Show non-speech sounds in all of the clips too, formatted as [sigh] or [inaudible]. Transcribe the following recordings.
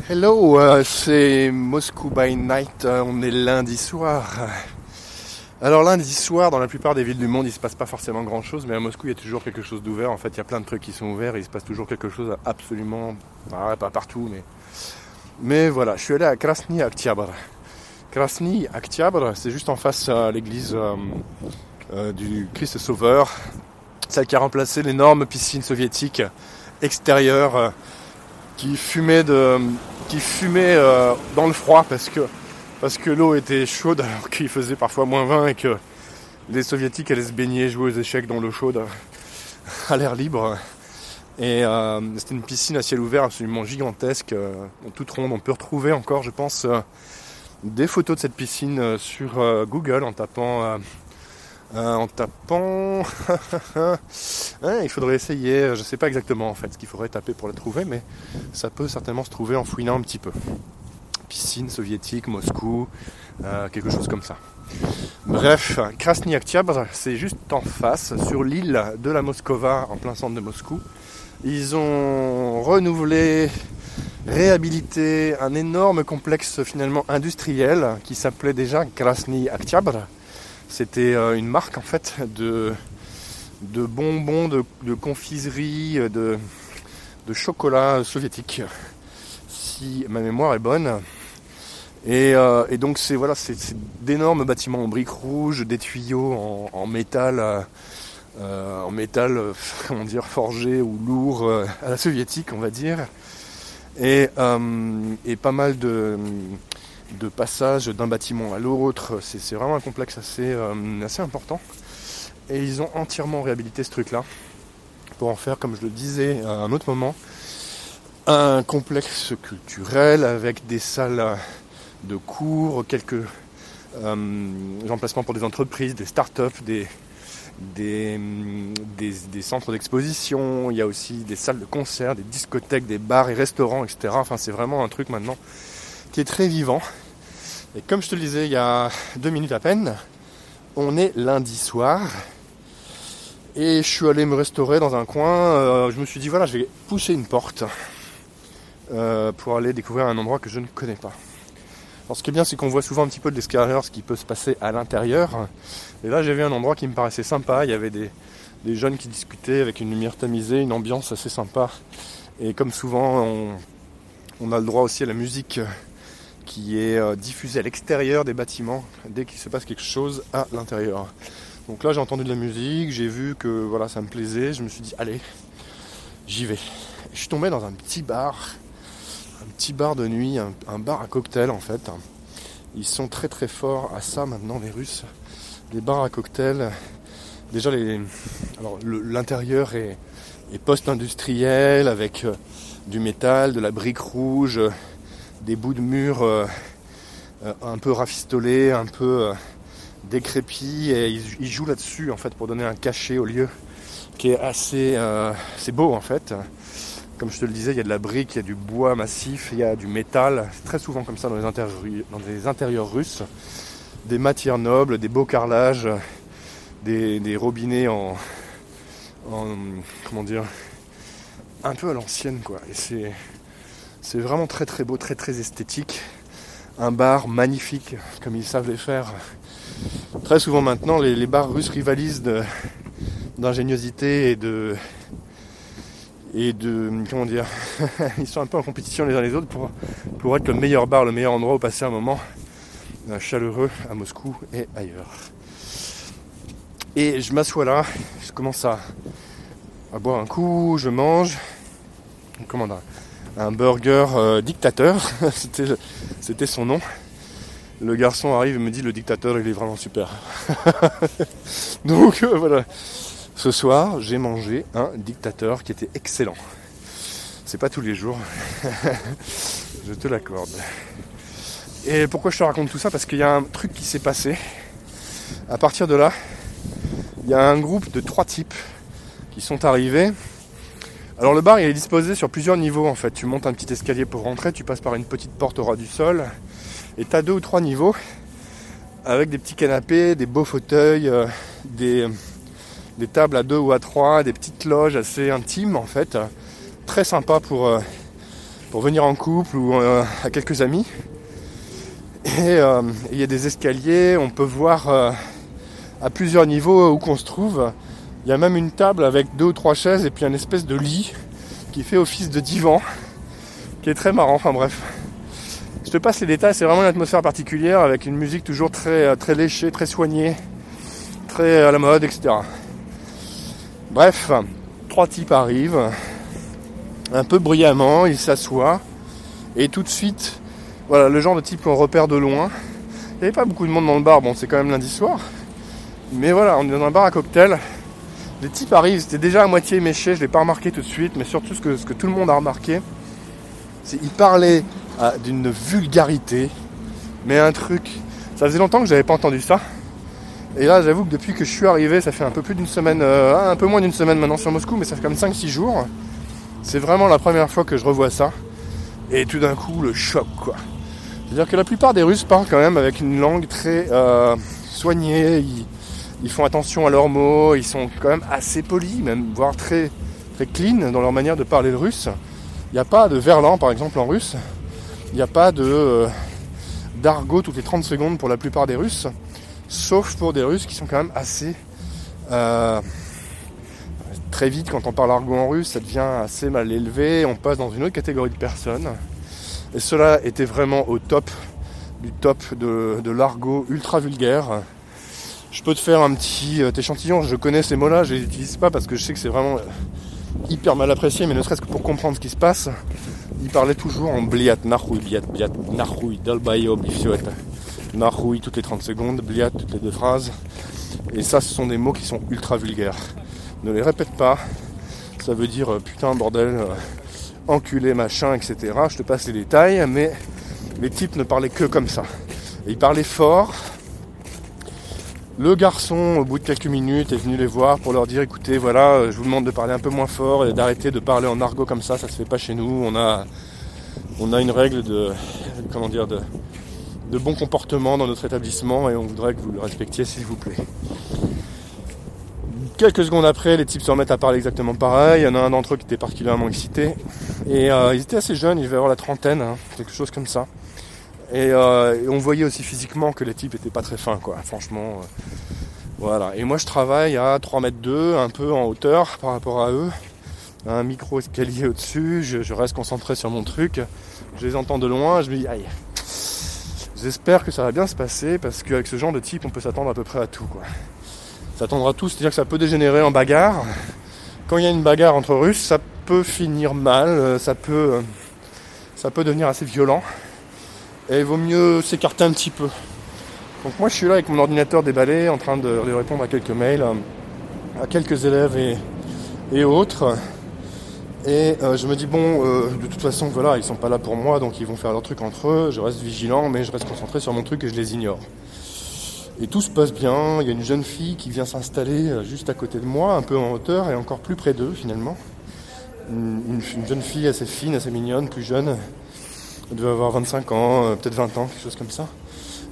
Hello, euh, c'est Moscou by Night, euh, on est lundi soir. Alors lundi soir, dans la plupart des villes du monde, il se passe pas forcément grand-chose, mais à Moscou, il y a toujours quelque chose d'ouvert. En fait, il y a plein de trucs qui sont ouverts, et il se passe toujours quelque chose absolument... Ah, pas partout, mais... Mais voilà, je suis allé à Krasny Aktiabr. Krasny Aktiabr, c'est juste en face à l'église euh, du Christ Sauveur, celle qui a remplacé l'énorme piscine soviétique extérieure qui fumait de qui fumait euh, dans le froid parce que parce que l'eau était chaude [laughs] alors qu'il faisait parfois moins 20 et que les soviétiques allaient se baigner jouer aux échecs dans l'eau chaude [laughs] à l'air libre. Et euh, c'était une piscine à ciel ouvert absolument gigantesque euh, toute ronde. On peut retrouver encore je pense des photos de cette piscine sur Google en tapant euh, en tapant. [laughs] Hein, il faudrait essayer, je ne sais pas exactement en fait ce qu'il faudrait taper pour la trouver, mais ça peut certainement se trouver en fouinant un petit peu. Piscine soviétique, Moscou, euh, quelque chose comme ça. Bref, Krasny-Aktiabr, c'est juste en face, sur l'île de la Moscova, en plein centre de Moscou. Ils ont renouvelé, réhabilité un énorme complexe finalement industriel qui s'appelait déjà Krasny-Aktiabr c'était euh, une marque en fait de, bonbons, de, confiserie, de, de chocolat soviétique, si ma mémoire est bonne. Et, euh, donc c'est voilà, c'est d'énormes bâtiments en briques rouges, des tuyaux en, métal, euh, en métal, [laughs] comment dire, forgé ou lourd à la soviétique, on va dire, et pas mal de de passage d'un bâtiment à l'autre. C'est vraiment un complexe assez, euh, assez important. Et ils ont entièrement réhabilité ce truc-là pour en faire, comme je le disais à un autre moment, un complexe culturel avec des salles de cours, quelques euh, emplacements pour des entreprises, des start-up, des, des, des, centres d'exposition, il y a aussi des salles de concert, des discothèques, des bars et restaurants, etc. Enfin, c'est vraiment un truc maintenant qui est très vivant et comme je te le disais il y a deux minutes à peine, on est lundi soir. Et je suis allé me restaurer dans un coin. Euh, je me suis dit voilà, je vais pousser une porte euh, pour aller découvrir un endroit que je ne connais pas. Alors ce qui est bien, c'est qu'on voit souvent un petit peu de l'extérieur ce qui peut se passer à l'intérieur. Et là, j'ai vu un endroit qui me paraissait sympa. Il y avait des, jeunes qui discutaient avec une lumière tamisée, une ambiance assez sympa. Et comme souvent, on, on a le droit aussi à la musique qui est euh, diffusé à l'extérieur des bâtiments dès qu'il se passe quelque chose à l'intérieur. Donc là j'ai entendu de la musique, j'ai vu que voilà ça me plaisait, je me suis dit allez, j'y vais. Je suis tombé dans un petit bar, un petit bar de nuit, un, bar à cocktail en fait. Ils sont très très forts à ça maintenant les Russes. Les bars à cocktail, déjà les, alors l'intérieur est, est post-industriel avec euh, du métal, de la brique rouge, des bouts de mur euh, euh, un peu rafistolés, un peu euh, décrépits, et ils, jouent là-dessus en fait pour donner un cachet au lieu qui est assez c'est beau en fait. Comme je te le disais, il y a de la brique, il y a du bois massif, il y a du métal, très souvent comme ça dans les, intérieurs, dans les intérieurs russes, des matières nobles, des beaux carrelages, des, robinets en, en comment dire un peu à l'ancienne quoi. Et c'est c'est vraiment très très beau, très très esthétique. Un bar magnifique, comme ils savent les faire. Très souvent maintenant, les, bars russes rivalisent d'ingéniosité et de et de comment dire [laughs] ils sont un peu en compétition les uns les autres pour, être le meilleur bar, le meilleur endroit où passer un moment chaleureux à Moscou et ailleurs. Et je m'assois là, je commence à, boire un coup, je mange, dire, un burger euh, dictateur, [laughs] c'était son nom. Le garçon arrive et me dit le dictateur il est vraiment super. [laughs] Donc euh, voilà. Ce soir j'ai mangé un dictateur qui était excellent. C'est pas tous les jours. [laughs] je te l'accorde. Et pourquoi je te raconte tout ça? Parce qu'il y a un truc qui s'est passé. À partir de là, il y a un groupe de trois types qui sont arrivés alors le bar il est disposé sur plusieurs niveaux en fait. Tu montes un petit escalier pour rentrer, tu passes par une petite porte au ras du sol et tu as deux ou trois niveaux avec des petits canapés, des beaux fauteuils, euh, des, des, tables à deux ou à trois, des petites loges assez intimes en fait. Très sympa pour, euh, pour venir en couple ou euh, à quelques amis. Et il y a des escaliers, on peut voir à plusieurs niveaux où qu'on se trouve. Il y a même une table avec deux ou trois chaises et puis un espèce de lit qui fait office de divan, qui est très marrant. Enfin bref, je te passe les détails. C'est vraiment une atmosphère particulière avec une musique toujours très très léchée, très soignée, très à la mode, etc. Bref, trois types arrivent, un peu bruyamment, ils s'assoient et tout de suite, voilà le genre de type qu'on repère de loin. Il n'y avait pas beaucoup de monde dans le bar, bon c'est quand même lundi soir. Mais voilà, on est dans un bar à cocktail les types arrivent, c'était déjà à moitié méché, je l'ai pas remarqué tout de suite, mais surtout ce que, tout le monde a remarqué, c'est qu'ils parlaient ah, d'une vulgarité, mais un truc. Ça faisait longtemps que j'avais pas entendu ça. Et là, j'avoue que depuis que je suis arrivé, ça fait un peu plus d'une semaine, euh, un peu moins d'une semaine maintenant sur Moscou, mais ça fait comme 5-6 jours. C'est vraiment la première fois que je revois ça. Et tout d'un coup, le choc, quoi. C'est-à-dire que la plupart des Russes parlent quand même avec une langue très euh, soignée font attention à leurs mots, ils sont quand même assez polis, même voire très, très clean dans leur manière de parler le russe. Il n'y a pas de verlan par exemple en russe. Il n'y a pas de euh, d'argot toutes les 30 secondes pour la plupart des Russes, sauf pour des Russes qui sont quand même assez euh, très vite quand on parle argot en russe, ça devient assez mal élevé, on passe dans une autre catégorie de personnes. Et cela était vraiment au top du top de, de l'argot ultra vulgaire je peux te faire un petit euh, échantillon. Je connais ces mots-là, je les utilise pas parce que je sais que c'est vraiment euh, hyper mal apprécié, mais ne serait-ce que pour comprendre ce qui se passe. Il parlait toujours en bliat, narouille, bliat, bliat, narouille, dalbayo, narouille toutes les 30 secondes, bliat toutes les deux phrases. Et ça, ce sont des mots qui sont ultra vulgaires. Ne les répète pas. Ça veut dire euh, putain, bordel, enculé, machin, etc. Je te passe les détails, mais les types ne parlaient que comme ça. Et ils parlaient fort, le garçon, au bout de quelques minutes, est venu les voir pour leur dire écoutez, voilà, euh, je vous demande de parler un peu moins fort et d'arrêter de parler en argot comme ça, ça se fait pas chez nous. On a, une règle de, comment dire, de, de bon comportement dans notre établissement et on voudrait que vous le respectiez, s'il vous plaît. Quelques secondes après, les types se remettent à parler exactement pareil. Il y en a un d'entre eux qui était particulièrement excité. Et euh, ils étaient assez jeunes, ils devaient avoir la trentaine, hein, quelque chose comme ça. Euh, et, on voyait aussi physiquement que les types étaient pas très fins, quoi. Franchement, euh, voilà. Et moi, je travaille à 3 mètres 2, un peu en hauteur par rapport à eux. Un micro escalier au-dessus. Je, reste concentré sur mon truc. Je les entends de loin. Je me dis, aïe. J'espère que ça va bien se passer parce qu'avec ce genre de type, on peut s'attendre à peu près à tout, quoi. S'attendre à tout, c'est-à-dire que ça peut dégénérer en bagarre. Quand il y a une bagarre entre Russes, ça peut finir mal. Ça peut, ça peut devenir assez violent. Et il vaut mieux s'écarter un petit peu. Donc moi je suis là avec mon ordinateur déballé en train de, répondre à quelques mails, à quelques élèves et, autres. Et euh, je me dis bon, euh, de toute façon voilà, ils sont pas là pour moi, donc ils vont faire leur truc entre eux. Je reste vigilant, mais je reste concentré sur mon truc et je les ignore. Et tout se passe bien. Il y a une jeune fille qui vient s'installer euh, juste à côté de moi, un peu en hauteur et encore plus près d'eux finalement. une jeune fille assez fine, assez mignonne, plus jeune, elle devait avoir 25 ans, euh, peut-être 20 ans, quelque chose comme ça.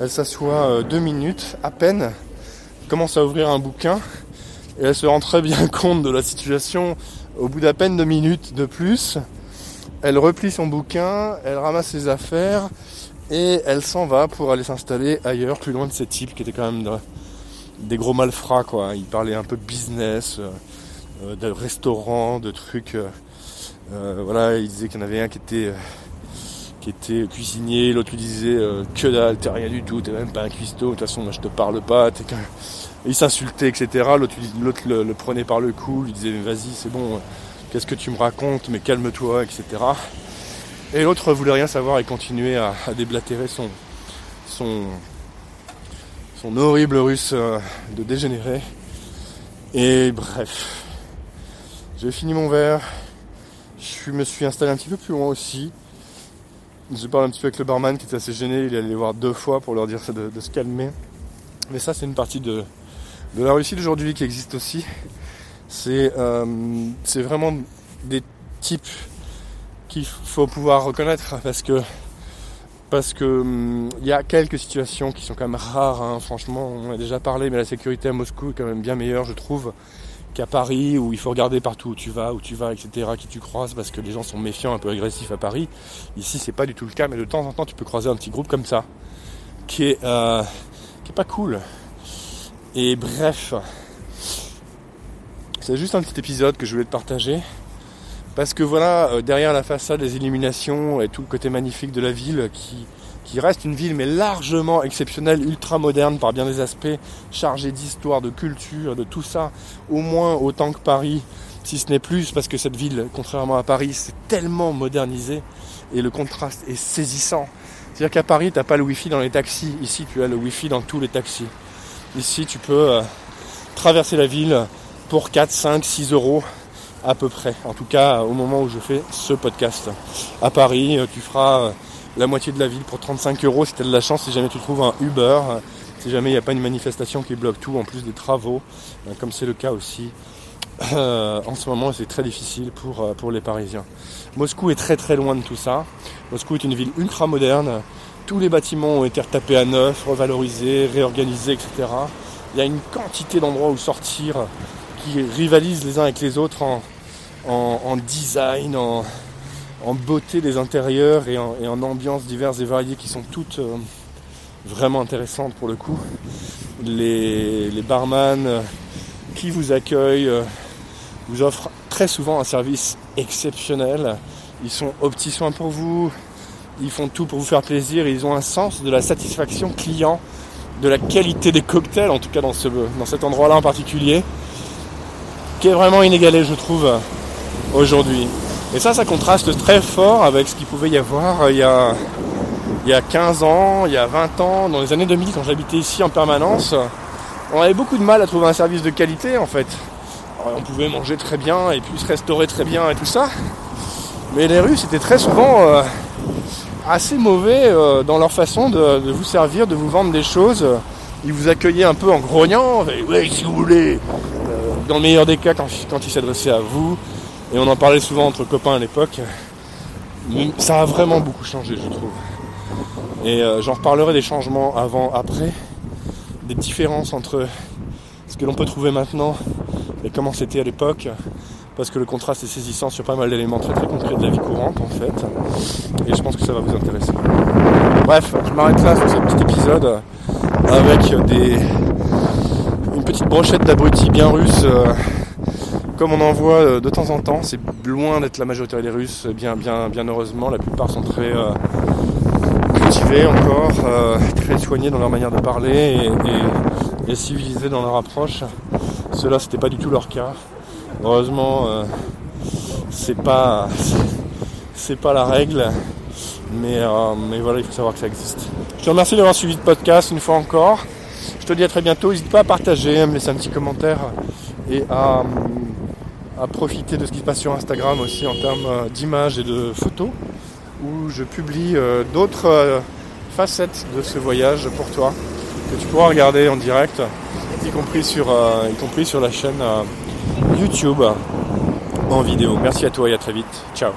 Elle s'assoit euh, deux minutes à peine, commence à ouvrir un bouquin et elle se rend très bien [laughs] compte de la situation. Au bout d'à peine deux minutes de plus, elle replie son bouquin, elle ramasse ses affaires et elle s'en va pour aller s'installer ailleurs, plus loin de ces types qui étaient quand même des gros malfrats quoi. Ils parlaient un peu business, euh, de restaurants, de trucs. voilà, ils disaient qu'il y en avait un qui était était cuisinier, l'autre lui disait euh, que dalle, t'es rien du tout, t'es même pas un cuistot, de toute façon moi je te parle pas, t'es Il s'insultait, etc. L'autre, le, prenait par le cou, lui disait vas-y c'est bon, qu'est-ce que tu me racontes, mais calme-toi, etc. Et l'autre voulait rien savoir et continuait à, déblatérer son, son, son horrible russe euh, de dégénéré. Et bref, j'ai fini mon verre, je me suis installé un petit peu plus loin aussi. Je parle un petit peu avec le barman qui était assez gêné, il est allé les voir deux fois pour leur dire de, se calmer. Mais ça c'est une partie de, de la Russie d'aujourd'hui qui existe aussi. C'est euh, vraiment des types qu'il faut pouvoir reconnaître parce que parce que hum, il y a quelques situations qui sont quand même rares, hein. franchement on a déjà parlé, mais la sécurité à Moscou est quand même bien meilleure je trouve qu'à Paris où il faut regarder partout où tu vas, où tu vas, etc., qui tu croises, parce que les gens sont méfiants, un peu agressifs à Paris. Ici, c'est pas du tout le cas, mais de temps en temps, tu peux croiser un petit groupe comme ça, qui est, euh, qui est pas cool. Et bref, c'est juste un petit épisode que je voulais te partager. Parce que voilà, euh, derrière la façade, des illuminations et tout le côté magnifique de la ville qui, qui reste une ville mais largement exceptionnelle, ultra moderne par bien des aspects, chargée d'histoire, de culture, de tout ça, au moins autant que Paris, si ce n'est plus, parce que cette ville, contrairement à Paris, c'est tellement modernisé et le contraste est saisissant. C'est-à-dire qu'à Paris, tu n'as pas le Wi-Fi dans les taxis, ici tu as le Wi-Fi dans tous les taxis. Ici, tu peux euh, traverser la ville pour 4, 5, 6 euros à peu près. En tout cas, au moment où je fais ce podcast. À Paris, euh, tu feras euh, la moitié de la ville pour 35 euros si tu as de la chance, si jamais tu trouves un Uber, si jamais il n'y a pas une manifestation qui bloque tout, en plus des travaux, euh, comme c'est le cas aussi. Euh, en ce moment, c'est très difficile pour, euh, pour les Parisiens. Moscou est très très loin de tout ça. Moscou est une ville ultra moderne. Tous les bâtiments ont été retapés à neuf, revalorisés, réorganisés, etc. Il y a une quantité d'endroits où sortir qui rivalisent les uns avec les autres en, en design, en, en beauté des intérieurs et en, ambiances diverses et variées qui sont toutes euh, vraiment intéressantes pour le coup. Les, les barman euh, qui vous accueillent euh, vous offrent très souvent un service exceptionnel. Ils sont aux petits soins pour vous, ils font tout pour vous faire plaisir, ils ont un sens de la satisfaction client, de la qualité des cocktails, en tout cas dans, ce, dans cet endroit-là en particulier, qui est vraiment inégalé je trouve aujourd'hui. Et ça, ça contraste très fort avec ce qu'il pouvait y avoir euh, il y, a, il y a 15 ans, il y a 20 ans, dans les années 2000, quand j'habitais ici en permanence. On avait beaucoup de mal à trouver un service de qualité en fait. on pouvait manger très bien et puis se restaurer très bien et tout ça. Mais les rues, c'était très souvent euh, assez mauvais euh, dans leur façon de, vous servir, de vous vendre des choses. Ils vous accueillaient un peu en grognant, ouais, si vous voulez. dans le meilleur des cas, quand, quand ils s'adressaient à vous, et on en parlait souvent entre copains à l'époque. Ça a vraiment beaucoup changé, je trouve. Et euh, j'en reparlerai des changements avant, après, des différences entre ce que l'on peut trouver maintenant et comment c'était à l'époque, parce que le contraste est saisissant sur pas mal d'éléments très très concrets de la vie courante en fait. Et je pense que ça va vous intéresser. Bref, je m'arrête là sur ce petit épisode avec des une petite brochette d'abrutis bien russes. Euh, comme on en voit euh, de temps en temps, c'est loin d'être la majorité des Russes, bien, bien, bien heureusement, la plupart sont très euh, cultivés encore, euh, très soignés dans leur manière de parler et, civilisés dans leur approche. Cela, c'était pas du tout leur cas. Heureusement, c'est pas, c'est pas la règle, mais, mais voilà, il faut savoir que ça existe. Je te remercie d'avoir suivi le podcast une fois encore. Je te dis à très bientôt. N'hésite pas à partager, à me laisser un petit commentaire et à à profiter de ce qui se passe sur Instagram aussi en termes euh, d'images et de photos, où je publie euh, d'autres euh, facettes de ce voyage pour toi, que tu pourras regarder en direct, y compris sur, y compris sur la chaîne YouTube en vidéo. Merci à toi et à très vite. Ciao